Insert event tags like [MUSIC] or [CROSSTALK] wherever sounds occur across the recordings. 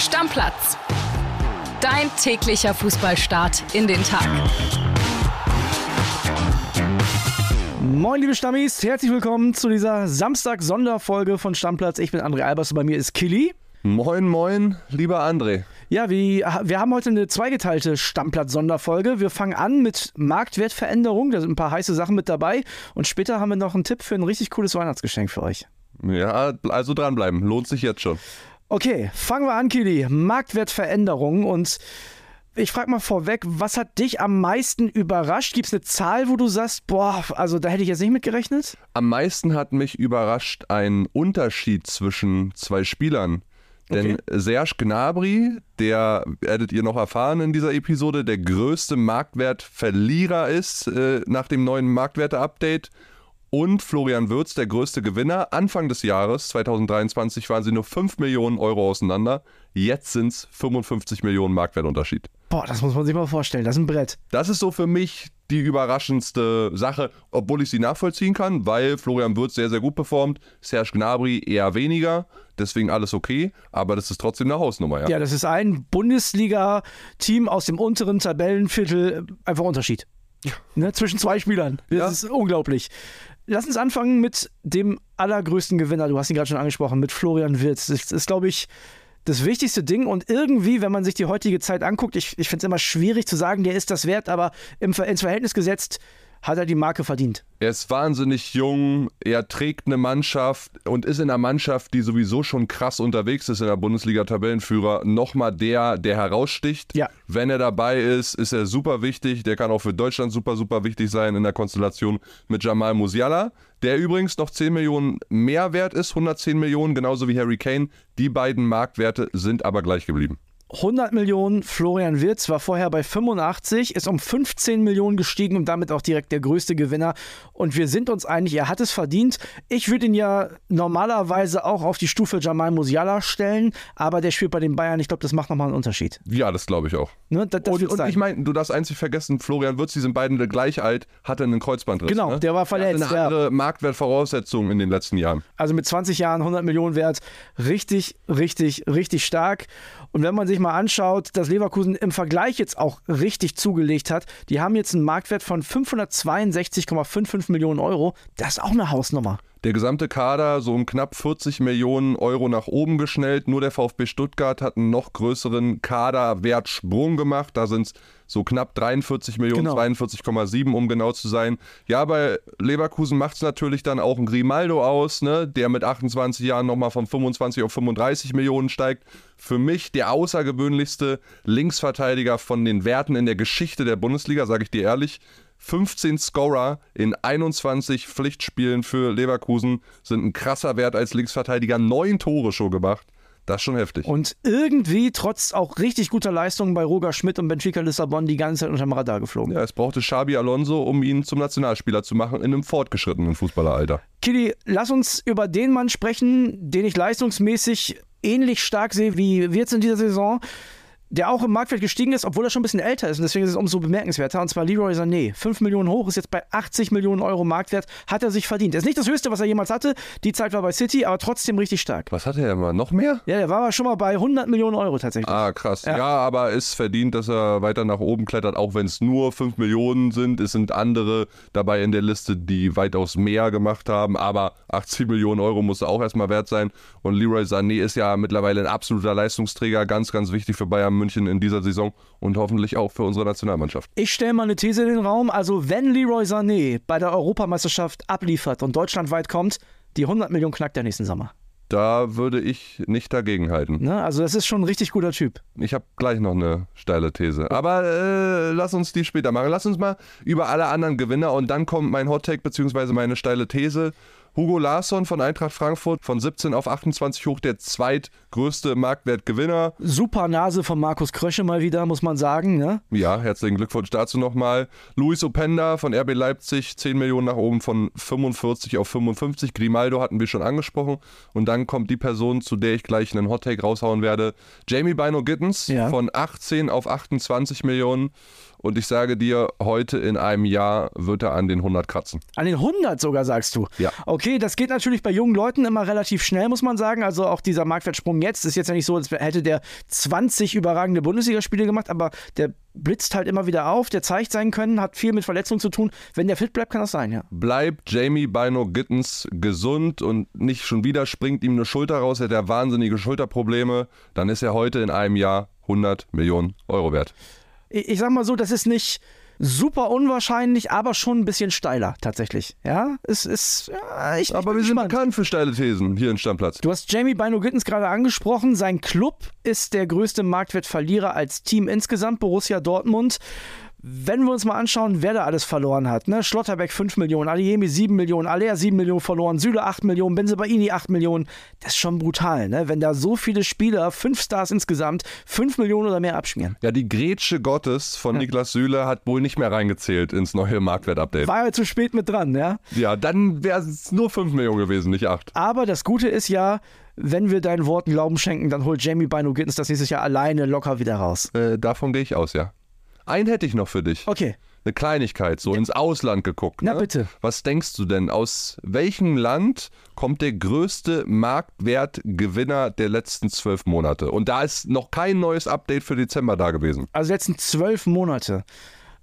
Stammplatz. Dein täglicher Fußballstart in den Tag. Moin, liebe Stammis, herzlich willkommen zu dieser Samstag-Sonderfolge von Stammplatz. Ich bin André Albers und bei mir ist Killy. Moin, moin, lieber André. Ja, wie, wir haben heute eine zweigeteilte Stammplatz-Sonderfolge. Wir fangen an mit Marktwertveränderung. Da sind ein paar heiße Sachen mit dabei. Und später haben wir noch einen Tipp für ein richtig cooles Weihnachtsgeschenk für euch. Ja, also dranbleiben. Lohnt sich jetzt schon. Okay, fangen wir an, Kili. Marktwertveränderung. Und ich frage mal vorweg, was hat dich am meisten überrascht? Gibt es eine Zahl, wo du sagst, boah, also da hätte ich jetzt nicht mit gerechnet? Am meisten hat mich überrascht ein Unterschied zwischen zwei Spielern. Denn okay. Serge Gnabry, der werdet ihr noch erfahren in dieser Episode, der größte Marktwertverlierer ist äh, nach dem neuen Marktwerte-Update. Und Florian Würz, der größte Gewinner. Anfang des Jahres 2023 waren sie nur 5 Millionen Euro auseinander. Jetzt sind es 55 Millionen Marktwertunterschied. Boah, das muss man sich mal vorstellen. Das ist ein Brett. Das ist so für mich die überraschendste Sache, obwohl ich sie nachvollziehen kann, weil Florian Würz sehr, sehr gut performt, Serge Gnabry eher weniger, deswegen alles okay, aber das ist trotzdem eine Hausnummer, ja. Ja, das ist ein Bundesliga-Team aus dem unteren Tabellenviertel, einfach Unterschied. Ja. Ne, zwischen zwei Spielern. Das ja. ist unglaublich. Lass uns anfangen mit dem allergrößten Gewinner. Du hast ihn gerade schon angesprochen, mit Florian Wirtz. Das ist, glaube ich, das wichtigste Ding. Und irgendwie, wenn man sich die heutige Zeit anguckt, ich, ich finde es immer schwierig zu sagen, der ist das wert, aber im, ins Verhältnis gesetzt, hat er die Marke verdient. Er ist wahnsinnig jung, er trägt eine Mannschaft und ist in einer Mannschaft, die sowieso schon krass unterwegs ist in der Bundesliga-Tabellenführer, nochmal der, der heraussticht. Ja. Wenn er dabei ist, ist er super wichtig. Der kann auch für Deutschland super, super wichtig sein in der Konstellation mit Jamal Musiala, der übrigens noch 10 Millionen mehr wert ist, 110 Millionen, genauso wie Harry Kane. Die beiden Marktwerte sind aber gleich geblieben. 100 Millionen. Florian Wirtz war vorher bei 85, ist um 15 Millionen gestiegen und damit auch direkt der größte Gewinner. Und wir sind uns einig, er hat es verdient. Ich würde ihn ja normalerweise auch auf die Stufe Jamal Musiala stellen, aber der spielt bei den Bayern. Ich glaube, das macht nochmal einen Unterschied. Ja, das glaube ich auch. Ne, das, das und, und ich meine, du darfst einzig vergessen, Florian Wirtz, die sind beiden gleich alt, hatte einen Kreuzbandriss. Genau, ne? der war verletzt. Der hatte eine andere ja. Marktwertvoraussetzung in den letzten Jahren. Also mit 20 Jahren 100 Millionen wert, richtig, richtig, richtig stark. Und wenn man sich mal anschaut, dass Leverkusen im Vergleich jetzt auch richtig zugelegt hat, die haben jetzt einen Marktwert von 562,55 Millionen Euro. Das ist auch eine Hausnummer der gesamte Kader so um knapp 40 Millionen Euro nach oben geschnellt. Nur der VfB Stuttgart hat einen noch größeren Kaderwertsprung gemacht. Da sind es so knapp 43 Millionen, genau. 42,7 um genau zu sein. Ja, bei Leverkusen macht es natürlich dann auch ein Grimaldo aus, ne, der mit 28 Jahren nochmal von 25 auf 35 Millionen steigt. Für mich der außergewöhnlichste Linksverteidiger von den Werten in der Geschichte der Bundesliga, sage ich dir ehrlich. 15 Scorer in 21 Pflichtspielen für Leverkusen sind ein krasser Wert als Linksverteidiger. Neun Tore schon gemacht. Das ist schon heftig. Und irgendwie, trotz auch richtig guter Leistungen bei Roger Schmidt und Benfica Lissabon, die ganze Zeit unterm Radar geflogen. Ja, es brauchte Xabi Alonso, um ihn zum Nationalspieler zu machen in einem fortgeschrittenen Fußballeralter. Kili, lass uns über den Mann sprechen, den ich leistungsmäßig ähnlich stark sehe wie wir jetzt in dieser Saison der auch im Marktwert gestiegen ist, obwohl er schon ein bisschen älter ist. Und deswegen ist es umso bemerkenswerter. Und zwar Leroy Sané. 5 Millionen hoch, ist jetzt bei 80 Millionen Euro Marktwert. Hat er sich verdient. Das ist nicht das Höchste, was er jemals hatte. Die Zeit war bei City, aber trotzdem richtig stark. Was hatte er immer? Noch mehr? Ja, der war schon mal bei 100 Millionen Euro tatsächlich. Ah, krass. Ja, ja aber ist verdient, dass er weiter nach oben klettert, auch wenn es nur 5 Millionen sind. Es sind andere dabei in der Liste, die weitaus mehr gemacht haben. Aber 80 Millionen Euro muss er auch erstmal wert sein. Und Leroy Sané ist ja mittlerweile ein absoluter Leistungsträger. Ganz, ganz wichtig für Bayern München in dieser Saison. Und hoffentlich auch für unsere Nationalmannschaft. Ich stelle mal eine These in den Raum. Also, wenn Leroy Sané bei der Europameisterschaft abliefert und deutschlandweit kommt, die 100 Millionen knackt der nächsten Sommer. Da würde ich nicht dagegen halten. Ne? Also das ist schon ein richtig guter Typ. Ich habe gleich noch eine steile These. Aber äh, lass uns die später machen. Lass uns mal über alle anderen Gewinner und dann kommt mein Hottake bzw. meine steile These. Hugo Larsson von Eintracht Frankfurt von 17 auf 28 hoch, der zweitgrößte Marktwertgewinner. Super Nase von Markus Krösche mal wieder, muss man sagen. Ne? Ja, herzlichen Glückwunsch dazu nochmal. Luis Openda von RB Leipzig, 10 Millionen nach oben von 45 auf 55. Grimaldo hatten wir schon angesprochen. Und dann kommt die Person, zu der ich gleich einen Hottake raushauen werde. Jamie Bino Gittens ja. von 18 auf 28 Millionen. Und ich sage dir, heute in einem Jahr wird er an den 100 kratzen. An den 100 sogar, sagst du? Ja. Okay das geht natürlich bei jungen Leuten immer relativ schnell, muss man sagen. Also auch dieser Marktwertsprung jetzt ist jetzt ja nicht so, als hätte der 20 überragende Bundesligaspiele gemacht, aber der blitzt halt immer wieder auf, der zeigt sein Können, hat viel mit Verletzungen zu tun. Wenn der fit bleibt, kann das sein, ja. Bleibt Jamie Bino Gittens gesund und nicht schon wieder springt ihm eine Schulter raus, hat er wahnsinnige Schulterprobleme, dann ist er heute in einem Jahr 100 Millionen Euro wert. Ich, ich sag mal so, das ist nicht super unwahrscheinlich, aber schon ein bisschen steiler tatsächlich. Ja, es ist. Ja, ich, aber wir sind bekannt für steile Thesen hier in Stammplatz. Du hast Jamie Bino Gittens gerade angesprochen. Sein Club ist der größte Marktwertverlierer als Team insgesamt, Borussia Dortmund. Wenn wir uns mal anschauen, wer da alles verloren hat, ne? Schlotterbeck 5 Millionen, Aliemi 7 Millionen, Alea 7 Millionen verloren, Süle 8 Millionen, Benzebaini 8 Millionen, das ist schon brutal, ne? Wenn da so viele Spieler, 5 Stars insgesamt, 5 Millionen oder mehr abschmieren. Ja, die Grätsche Gottes von ja. Niklas Süle hat wohl nicht mehr reingezählt ins neue Marktwert-Update. War ja zu spät mit dran, ja? Ja, dann wäre es nur 5 Millionen gewesen, nicht 8. Aber das Gute ist ja, wenn wir deinen Worten Glauben schenken, dann holt Jamie Bino Gittens das nächstes Jahr alleine locker wieder raus. Äh, davon gehe ich aus, ja. Einen hätte ich noch für dich. Okay. Eine Kleinigkeit, so ins Ausland geguckt. Na ne? bitte. Was denkst du denn, aus welchem Land kommt der größte Marktwertgewinner der letzten zwölf Monate? Und da ist noch kein neues Update für Dezember da gewesen. Also letzten zwölf Monate.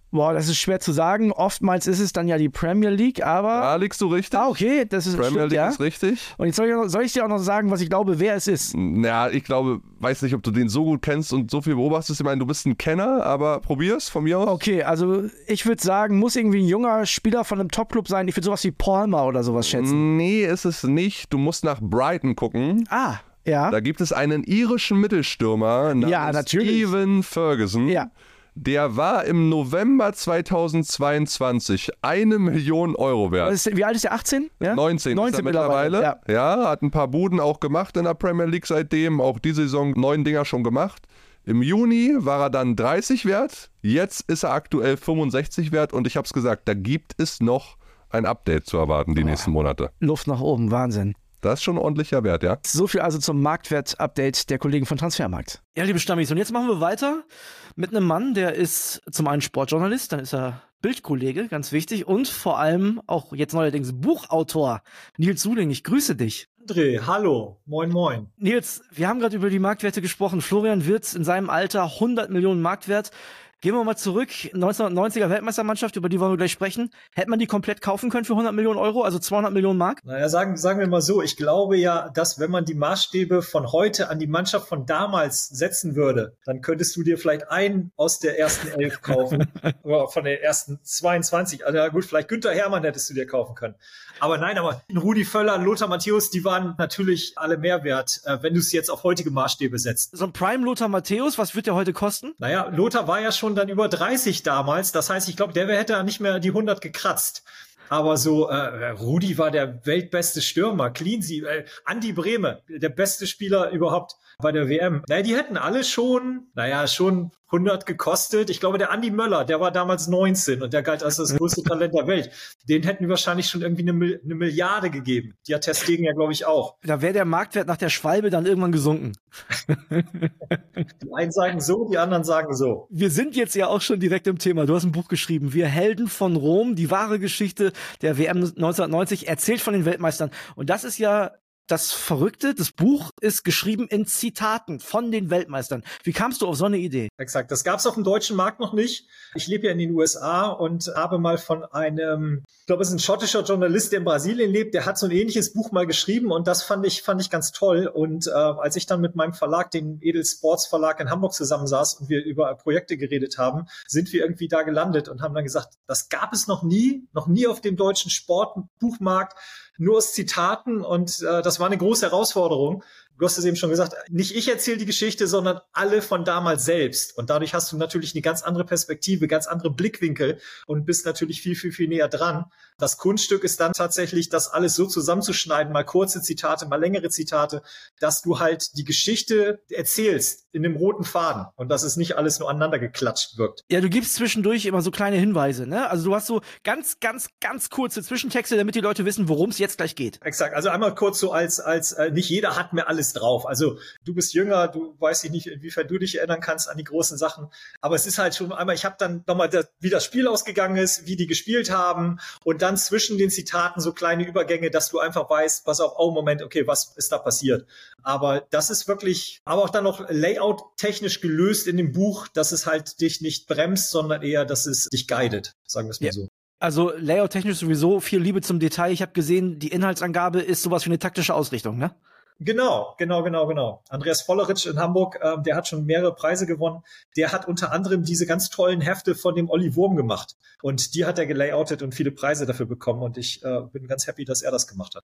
Boah, das ist schwer zu sagen. Oftmals ist es dann ja die Premier League, aber. Da liegst du richtig. Ah, okay, das ist Premier stimmt, League ja. ist richtig. Und jetzt soll ich, soll ich dir auch noch sagen, was ich glaube, wer es ist. Naja, ich glaube, weiß nicht, ob du den so gut kennst und so viel beobachtest. Ich meine, du bist ein Kenner, aber probier's von mir aus. Okay, also ich würde sagen, muss irgendwie ein junger Spieler von einem Topclub sein. Ich würde sowas wie Palmer oder sowas schätzen. Nee, ist es nicht. Du musst nach Brighton gucken. Ah. Ja. Da gibt es einen irischen Mittelstürmer namens ja, natürlich. Steven Ferguson. Ja. Der war im November 2022 eine Million Euro wert. Ist, wie alt ist der? 18? Ja? 19, 19 mittlerweile. mittlerweile. Ja. ja, hat ein paar Buden auch gemacht in der Premier League seitdem. Auch diese Saison neun Dinger schon gemacht. Im Juni war er dann 30 wert. Jetzt ist er aktuell 65 wert. Und ich habe es gesagt, da gibt es noch ein Update zu erwarten die oh. nächsten Monate. Luft nach oben, Wahnsinn. Das ist schon ein ordentlicher Wert, ja. So viel also zum Marktwert-Update der Kollegen von Transfermarkt. Ja, liebe Stammis, und jetzt machen wir weiter mit einem Mann, der ist zum einen Sportjournalist, dann ist er Bildkollege, ganz wichtig, und vor allem auch jetzt neuerdings Buchautor. Nils Suling, ich grüße dich. André, hallo, moin moin. Nils, wir haben gerade über die Marktwerte gesprochen. Florian Wirtz in seinem Alter 100 Millionen Marktwert. Gehen wir mal zurück, 1990er Weltmeistermannschaft, über die wollen wir gleich sprechen. Hätte man die komplett kaufen können für 100 Millionen Euro, also 200 Millionen Mark? Naja, sagen, sagen wir mal so, ich glaube ja, dass wenn man die Maßstäbe von heute an die Mannschaft von damals setzen würde, dann könntest du dir vielleicht einen aus der ersten Elf kaufen, [LAUGHS] oder von den ersten 22. Also gut, vielleicht Günther Hermann hättest du dir kaufen können. Aber nein, aber Rudi Völler, Lothar Matthäus, die waren natürlich alle mehr wert, äh, wenn du es jetzt auf heutige Maßstäbe setzt. So ein Prime Lothar Matthäus, was wird der heute kosten? Naja, Lothar war ja schon dann über 30 damals. Das heißt, ich glaube, der hätte nicht mehr die 100 gekratzt. Aber so, äh, Rudi war der weltbeste Stürmer, Cleansy, äh, Andi Brehme, der beste Spieler überhaupt bei der WM. Naja, die hätten alle schon, naja, schon 100 gekostet. Ich glaube, der Andi Möller, der war damals 19 und der galt als das größte Talent der Welt. Den hätten wir wahrscheinlich schon irgendwie eine, eine Milliarde gegeben. Die hat Testegen ja, glaube ich, auch. Da wäre der Marktwert nach der Schwalbe dann irgendwann gesunken. [LAUGHS] die einen sagen so, die anderen sagen so. Wir sind jetzt ja auch schon direkt im Thema. Du hast ein Buch geschrieben. Wir Helden von Rom, die wahre Geschichte der WM 1990, erzählt von den Weltmeistern. Und das ist ja das Verrückte, das Buch ist geschrieben in Zitaten von den Weltmeistern. Wie kamst du auf so eine Idee? Exakt, das gab es auf dem deutschen Markt noch nicht. Ich lebe ja in den USA und habe mal von einem, ich glaube, es ist ein schottischer Journalist, der in Brasilien lebt, der hat so ein ähnliches Buch mal geschrieben und das fand ich, fand ich ganz toll. Und äh, als ich dann mit meinem Verlag, den Edel Sports Verlag in Hamburg zusammensaß und wir über Projekte geredet haben, sind wir irgendwie da gelandet und haben dann gesagt, das gab es noch nie, noch nie auf dem deutschen Sportbuchmarkt nur aus Zitaten und äh, das war eine große Herausforderung du hast es eben schon gesagt, nicht ich erzähle die Geschichte, sondern alle von damals selbst. Und dadurch hast du natürlich eine ganz andere Perspektive, ganz andere Blickwinkel und bist natürlich viel, viel, viel näher dran. Das Kunststück ist dann tatsächlich, das alles so zusammenzuschneiden, mal kurze Zitate, mal längere Zitate, dass du halt die Geschichte erzählst in dem roten Faden und dass es nicht alles nur aneinander geklatscht wirkt. Ja, du gibst zwischendurch immer so kleine Hinweise, ne? Also du hast so ganz, ganz, ganz kurze Zwischentexte, damit die Leute wissen, worum es jetzt gleich geht. Exakt. Also einmal kurz so als, als, äh, nicht jeder hat mehr alles einiges drauf. Also du bist jünger, du weißt nicht, inwiefern du dich erinnern kannst an die großen Sachen. Aber es ist halt schon einmal, ich habe dann nochmal, das, wie das Spiel ausgegangen ist, wie die gespielt haben und dann zwischen den Zitaten so kleine Übergänge, dass du einfach weißt, pass auf, oh Moment, okay, was ist da passiert? Aber das ist wirklich, aber auch dann noch Layout technisch gelöst in dem Buch, dass es halt dich nicht bremst, sondern eher, dass es dich guidet, sagen wir es mal ja. so. Also Layout-technisch sowieso viel Liebe zum Detail. Ich habe gesehen, die Inhaltsangabe ist sowas wie eine taktische Ausrichtung, ne? Genau, genau, genau, genau. Andreas Volleritsch in Hamburg, ähm, der hat schon mehrere Preise gewonnen. Der hat unter anderem diese ganz tollen Hefte von dem Olli Wurm gemacht. Und die hat er gelayoutet und viele Preise dafür bekommen. Und ich äh, bin ganz happy, dass er das gemacht hat.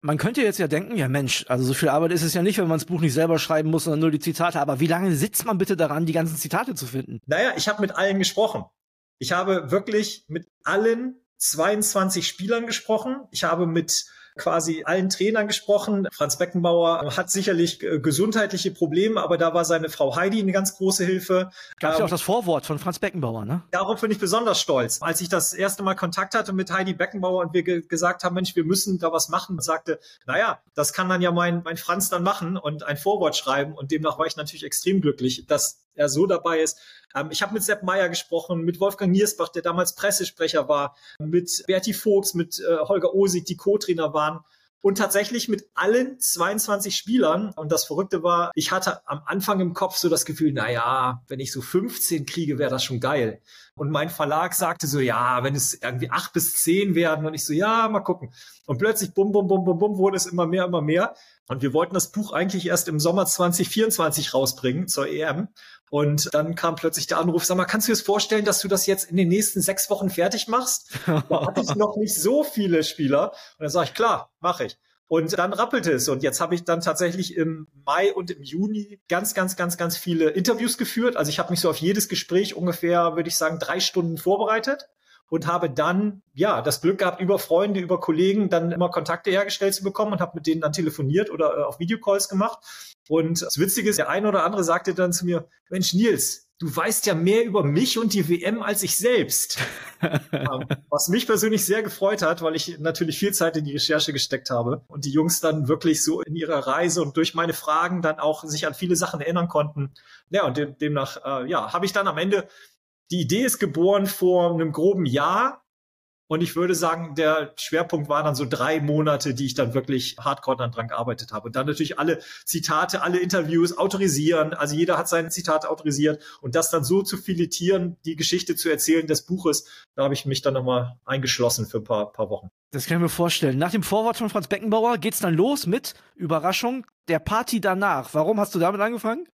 Man könnte jetzt ja denken, ja Mensch, also so viel Arbeit ist es ja nicht, wenn man das Buch nicht selber schreiben muss, sondern nur die Zitate. Aber wie lange sitzt man bitte daran, die ganzen Zitate zu finden? Naja, ich habe mit allen gesprochen. Ich habe wirklich mit allen 22 Spielern gesprochen. Ich habe mit quasi allen Trainern gesprochen. Franz Beckenbauer hat sicherlich äh, gesundheitliche Probleme, aber da war seine Frau Heidi eine ganz große Hilfe. Gab es ähm, ja auch das Vorwort von Franz Beckenbauer, ne? Darauf bin ich besonders stolz. Als ich das erste Mal Kontakt hatte mit Heidi Beckenbauer und wir ge gesagt haben, Mensch, wir müssen da was machen, sagte, naja, das kann dann ja mein, mein Franz dann machen und ein Vorwort schreiben und demnach war ich natürlich extrem glücklich, dass er so dabei ist. Ähm, ich habe mit Sepp Meyer gesprochen, mit Wolfgang Niersbach, der damals Pressesprecher war, mit Berti Vogts, mit äh, Holger Osig, die Co-Trainer waren und tatsächlich mit allen 22 Spielern. Und das Verrückte war, ich hatte am Anfang im Kopf so das Gefühl, na ja, wenn ich so 15 kriege, wäre das schon geil. Und mein Verlag sagte so, ja, wenn es irgendwie acht bis zehn werden. Und ich so, ja, mal gucken. Und plötzlich, bum, bum, bum, bum, bum, wurde es immer mehr, immer mehr. Und wir wollten das Buch eigentlich erst im Sommer 2024 rausbringen zur EM. Und dann kam plötzlich der Anruf, sag mal, kannst du dir das vorstellen, dass du das jetzt in den nächsten sechs Wochen fertig machst? Da hatte ich noch nicht so viele Spieler. Und dann sage ich, klar, mache ich. Und dann rappelte es. Und jetzt habe ich dann tatsächlich im Mai und im Juni ganz, ganz, ganz, ganz viele Interviews geführt. Also ich habe mich so auf jedes Gespräch ungefähr, würde ich sagen, drei Stunden vorbereitet und habe dann ja das Glück gehabt, über Freunde, über Kollegen dann immer Kontakte hergestellt zu bekommen und habe mit denen dann telefoniert oder äh, auf Videocalls gemacht. Und das Witzige ist, der eine oder andere sagte dann zu mir, Mensch Nils, du weißt ja mehr über mich und die WM als ich selbst. Ähm, [LAUGHS] was mich persönlich sehr gefreut hat, weil ich natürlich viel Zeit in die Recherche gesteckt habe und die Jungs dann wirklich so in ihrer Reise und durch meine Fragen dann auch sich an viele Sachen erinnern konnten. Ja, und demnach, äh, ja, habe ich dann am Ende die Idee ist geboren vor einem groben Jahr. Und ich würde sagen, der Schwerpunkt war dann so drei Monate, die ich dann wirklich hardcore dann dran gearbeitet habe. Und dann natürlich alle Zitate, alle Interviews autorisieren. Also jeder hat sein Zitat autorisiert. Und das dann so zu filetieren, die Geschichte zu erzählen des Buches, da habe ich mich dann nochmal eingeschlossen für ein paar, paar Wochen. Das kann ich mir vorstellen. Nach dem Vorwort von Franz Beckenbauer geht's dann los mit Überraschung der Party danach. Warum hast du damit angefangen?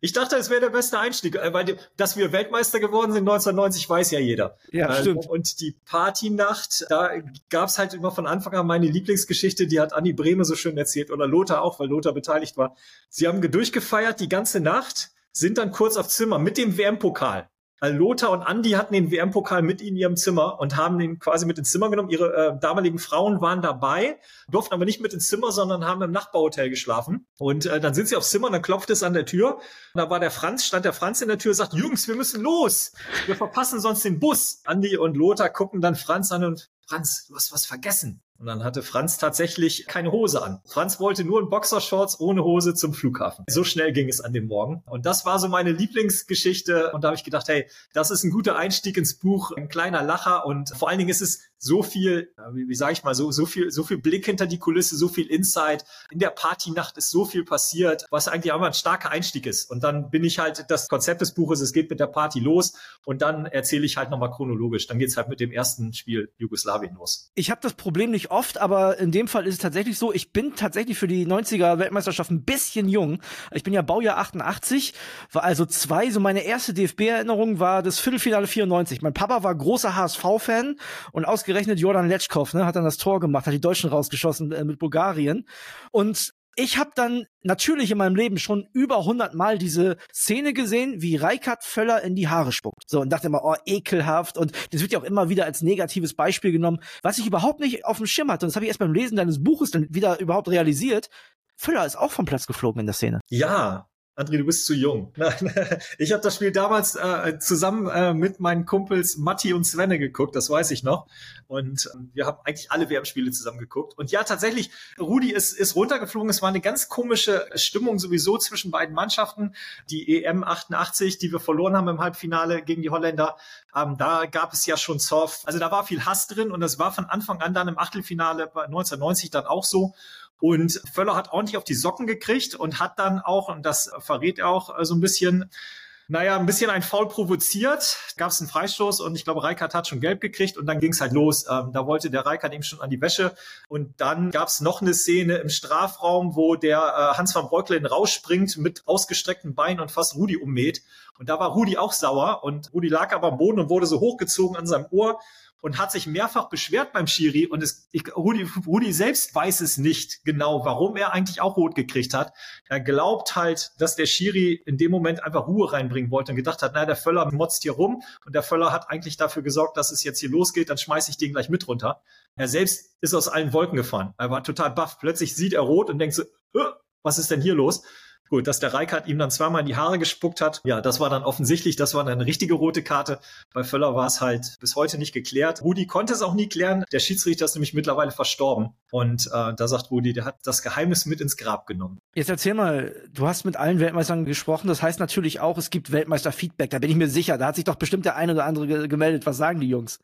Ich dachte, es wäre der beste Einstieg, äh, weil dass wir Weltmeister geworden sind 1990, weiß ja jeder. Ja, äh, stimmt. Und die Partynacht, da gab es halt immer von Anfang an meine Lieblingsgeschichte, die hat Anni Brehme so schön erzählt oder Lothar auch, weil Lothar beteiligt war. Sie haben durchgefeiert die ganze Nacht, sind dann kurz auf Zimmer mit dem WM-Pokal Lothar und Andi hatten den WM-Pokal mit in ihrem Zimmer und haben den quasi mit ins Zimmer genommen. Ihre äh, damaligen Frauen waren dabei, durften aber nicht mit ins Zimmer, sondern haben im Nachbarhotel geschlafen. Und äh, dann sind sie aufs Zimmer und dann klopft es an der Tür. Und da war der Franz, stand der Franz in der Tür, sagt, Jungs, wir müssen los. Wir verpassen sonst den Bus. Andi und Lothar gucken dann Franz an und Franz, du hast was vergessen. Und dann hatte Franz tatsächlich keine Hose an. Franz wollte nur in Boxershorts ohne Hose zum Flughafen. So schnell ging es an dem Morgen. Und das war so meine Lieblingsgeschichte. Und da habe ich gedacht, hey, das ist ein guter Einstieg ins Buch, ein kleiner Lacher. Und vor allen Dingen ist es so viel, wie, wie sage ich mal, so, so viel, so viel Blick hinter die Kulisse, so viel Insight. In der Partynacht ist so viel passiert, was eigentlich auch mal ein starker Einstieg ist. Und dann bin ich halt, das Konzept des Buches, es geht mit der Party los und dann erzähle ich halt nochmal chronologisch. Dann geht's halt mit dem ersten Spiel Jugoslawien los. Ich habe das Problem nicht oft, aber in dem Fall ist es tatsächlich so, ich bin tatsächlich für die 90er Weltmeisterschaft ein bisschen jung. Ich bin ja Baujahr 88, war also zwei, so meine erste DFB-Erinnerung war das Viertelfinale 94. Mein Papa war großer HSV-Fan und ausgerechnet Jordan Letschkow, ne, hat dann das Tor gemacht, hat die Deutschen rausgeschossen äh, mit Bulgarien. Und ich habe dann natürlich in meinem Leben schon über 100 Mal diese Szene gesehen, wie Reikard Völler in die Haare spuckt. So und dachte immer, oh, ekelhaft. Und das wird ja auch immer wieder als negatives Beispiel genommen, was ich überhaupt nicht auf dem Schirm hatte. Und das habe ich erst beim Lesen deines Buches dann wieder überhaupt realisiert. Völler ist auch vom Platz geflogen in der Szene. Ja, André, du bist zu jung. [LAUGHS] ich habe das Spiel damals äh, zusammen äh, mit meinen Kumpels Matti und Svenne geguckt, das weiß ich noch. Und äh, wir haben eigentlich alle WM-Spiele zusammen geguckt. Und ja, tatsächlich, Rudi ist, ist runtergeflogen. Es war eine ganz komische Stimmung sowieso zwischen beiden Mannschaften. Die EM 88, die wir verloren haben im Halbfinale gegen die Holländer, ähm, da gab es ja schon Surf. Also da war viel Hass drin und das war von Anfang an dann im Achtelfinale bei 1990 dann auch so. Und Völler hat ordentlich auf die Socken gekriegt und hat dann auch, und das verrät er auch äh, so ein bisschen, naja, ein bisschen ein Foul provoziert, gab es einen Freistoß und ich glaube, Reikert hat schon gelb gekriegt und dann ging es halt los. Ähm, da wollte der Reikert ihm schon an die Wäsche und dann gab es noch eine Szene im Strafraum, wo der äh, Hans van Breukelen rausspringt mit ausgestreckten Beinen und fast Rudi ummäht. Und da war Rudi auch sauer und Rudi lag aber am Boden und wurde so hochgezogen an seinem Ohr und hat sich mehrfach beschwert beim Schiri und es, ich, Rudi, Rudi selbst weiß es nicht genau, warum er eigentlich auch rot gekriegt hat. Er glaubt halt, dass der Schiri in dem Moment einfach Ruhe reinbringen wollte und gedacht hat, naja, der Völler motzt hier rum und der Völler hat eigentlich dafür gesorgt, dass es jetzt hier losgeht, dann schmeiße ich den gleich mit runter. Er selbst ist aus allen Wolken gefahren. Er war total baff. Plötzlich sieht er rot und denkt so, was ist denn hier los? Gut, dass der Reikart ihm dann zweimal in die Haare gespuckt hat, ja, das war dann offensichtlich, das war dann eine richtige rote Karte. Bei Völler war es halt bis heute nicht geklärt. Rudi konnte es auch nie klären. Der Schiedsrichter ist nämlich mittlerweile verstorben. Und äh, da sagt Rudi, der hat das Geheimnis mit ins Grab genommen. Jetzt erzähl mal, du hast mit allen Weltmeistern gesprochen. Das heißt natürlich auch, es gibt Weltmeister-Feedback. Da bin ich mir sicher. Da hat sich doch bestimmt der eine oder andere gemeldet. Was sagen die Jungs?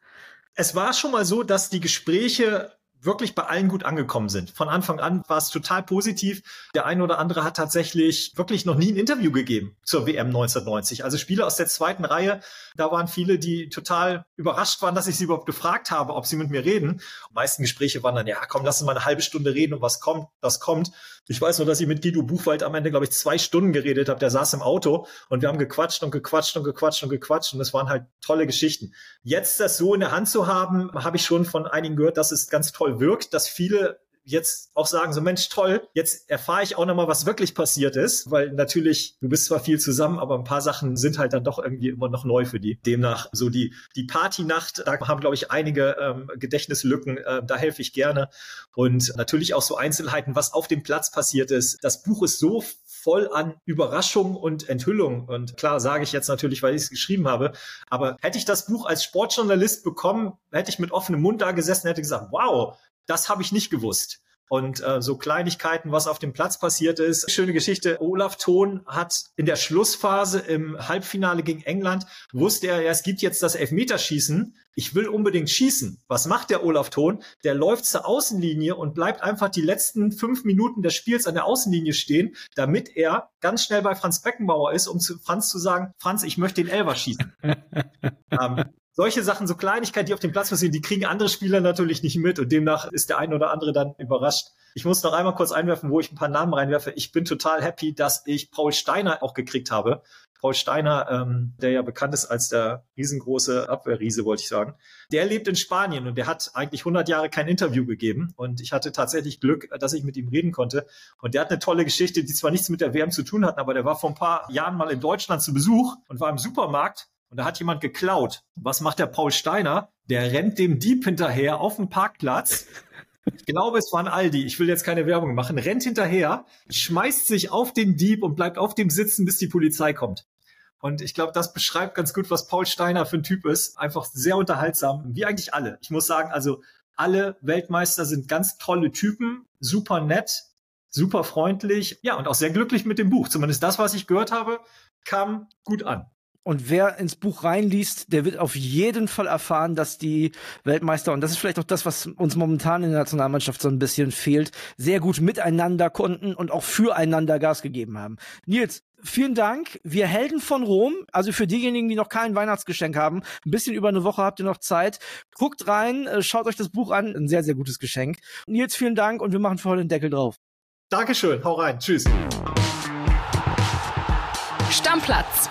Es war schon mal so, dass die Gespräche wirklich bei allen gut angekommen sind. Von Anfang an war es total positiv. Der eine oder andere hat tatsächlich wirklich noch nie ein Interview gegeben zur WM 1990. Also Spieler aus der zweiten Reihe, da waren viele, die total überrascht waren, dass ich sie überhaupt gefragt habe, ob sie mit mir reden. Die meisten Gespräche waren dann, ja, komm, lass uns mal eine halbe Stunde reden und was kommt, das kommt. Ich weiß nur, dass ich mit Guido Buchwald am Ende, glaube ich, zwei Stunden geredet habe. Der saß im Auto und wir haben gequatscht und gequatscht und gequatscht und gequatscht und es waren halt tolle Geschichten. Jetzt das so in der Hand zu haben, habe ich schon von einigen gehört, dass es ganz toll wirkt, dass viele jetzt auch sagen, so Mensch, toll, jetzt erfahre ich auch nochmal, was wirklich passiert ist, weil natürlich, du bist zwar viel zusammen, aber ein paar Sachen sind halt dann doch irgendwie immer noch neu für die. Demnach, so die, die Partynacht, da haben, glaube ich, einige ähm, Gedächtnislücken, äh, da helfe ich gerne. Und natürlich auch so Einzelheiten, was auf dem Platz passiert ist. Das Buch ist so voll an Überraschung und Enthüllung. Und klar sage ich jetzt natürlich, weil ich es geschrieben habe. Aber hätte ich das Buch als Sportjournalist bekommen, hätte ich mit offenem Mund da gesessen, hätte gesagt, wow, das habe ich nicht gewusst. Und äh, so Kleinigkeiten, was auf dem Platz passiert ist. Schöne Geschichte. Olaf Thon hat in der Schlussphase im Halbfinale gegen England, wusste er, es gibt jetzt das Elfmeterschießen. Ich will unbedingt schießen. Was macht der Olaf Thon? Der läuft zur Außenlinie und bleibt einfach die letzten fünf Minuten des Spiels an der Außenlinie stehen, damit er ganz schnell bei Franz Beckenbauer ist, um zu Franz zu sagen, Franz, ich möchte den Elver schießen. [LAUGHS] ähm, solche Sachen, so Kleinigkeiten, die auf dem Platz passieren, die kriegen andere Spieler natürlich nicht mit und demnach ist der ein oder andere dann überrascht. Ich muss noch einmal kurz einwerfen, wo ich ein paar Namen reinwerfe. Ich bin total happy, dass ich Paul Steiner auch gekriegt habe. Paul Steiner, ähm, der ja bekannt ist als der riesengroße Abwehrriese, wollte ich sagen. Der lebt in Spanien und der hat eigentlich 100 Jahre kein Interview gegeben. Und ich hatte tatsächlich Glück, dass ich mit ihm reden konnte. Und der hat eine tolle Geschichte, die zwar nichts mit der WM zu tun hat, aber der war vor ein paar Jahren mal in Deutschland zu Besuch und war im Supermarkt Und da hat jemand geklaut. Was macht der Paul Steiner? Der rennt dem Dieb hinterher auf dem Parkplatz. Ich glaube, es war ein Aldi. Ich will jetzt keine Werbung machen. Rennt hinterher, schmeißt sich auf den Dieb und bleibt auf dem sitzen, bis die Polizei kommt. Und ich glaube, das beschreibt ganz gut, was Paul Steiner für ein Typ ist. Einfach sehr unterhaltsam, wie eigentlich alle. Ich muss sagen, also alle Weltmeister sind ganz tolle Typen, super nett, super freundlich, ja, und auch sehr glücklich mit dem Buch. Zumindest das, was ich gehört habe, kam gut an. Und wer ins Buch reinliest, der wird auf jeden Fall erfahren, dass die Weltmeister, und das ist vielleicht auch das, was uns momentan in der Nationalmannschaft so ein bisschen fehlt, sehr gut miteinander konnten und auch füreinander Gas gegeben haben. Nils, vielen Dank. Wir Helden von Rom, also für diejenigen, die noch kein Weihnachtsgeschenk haben, ein bisschen über eine Woche habt ihr noch Zeit. Guckt rein, äh, schaut euch das Buch an, ein sehr, sehr gutes Geschenk. Nils, vielen Dank und wir machen für heute den Deckel drauf. Dankeschön, hau rein, tschüss. Stammplatz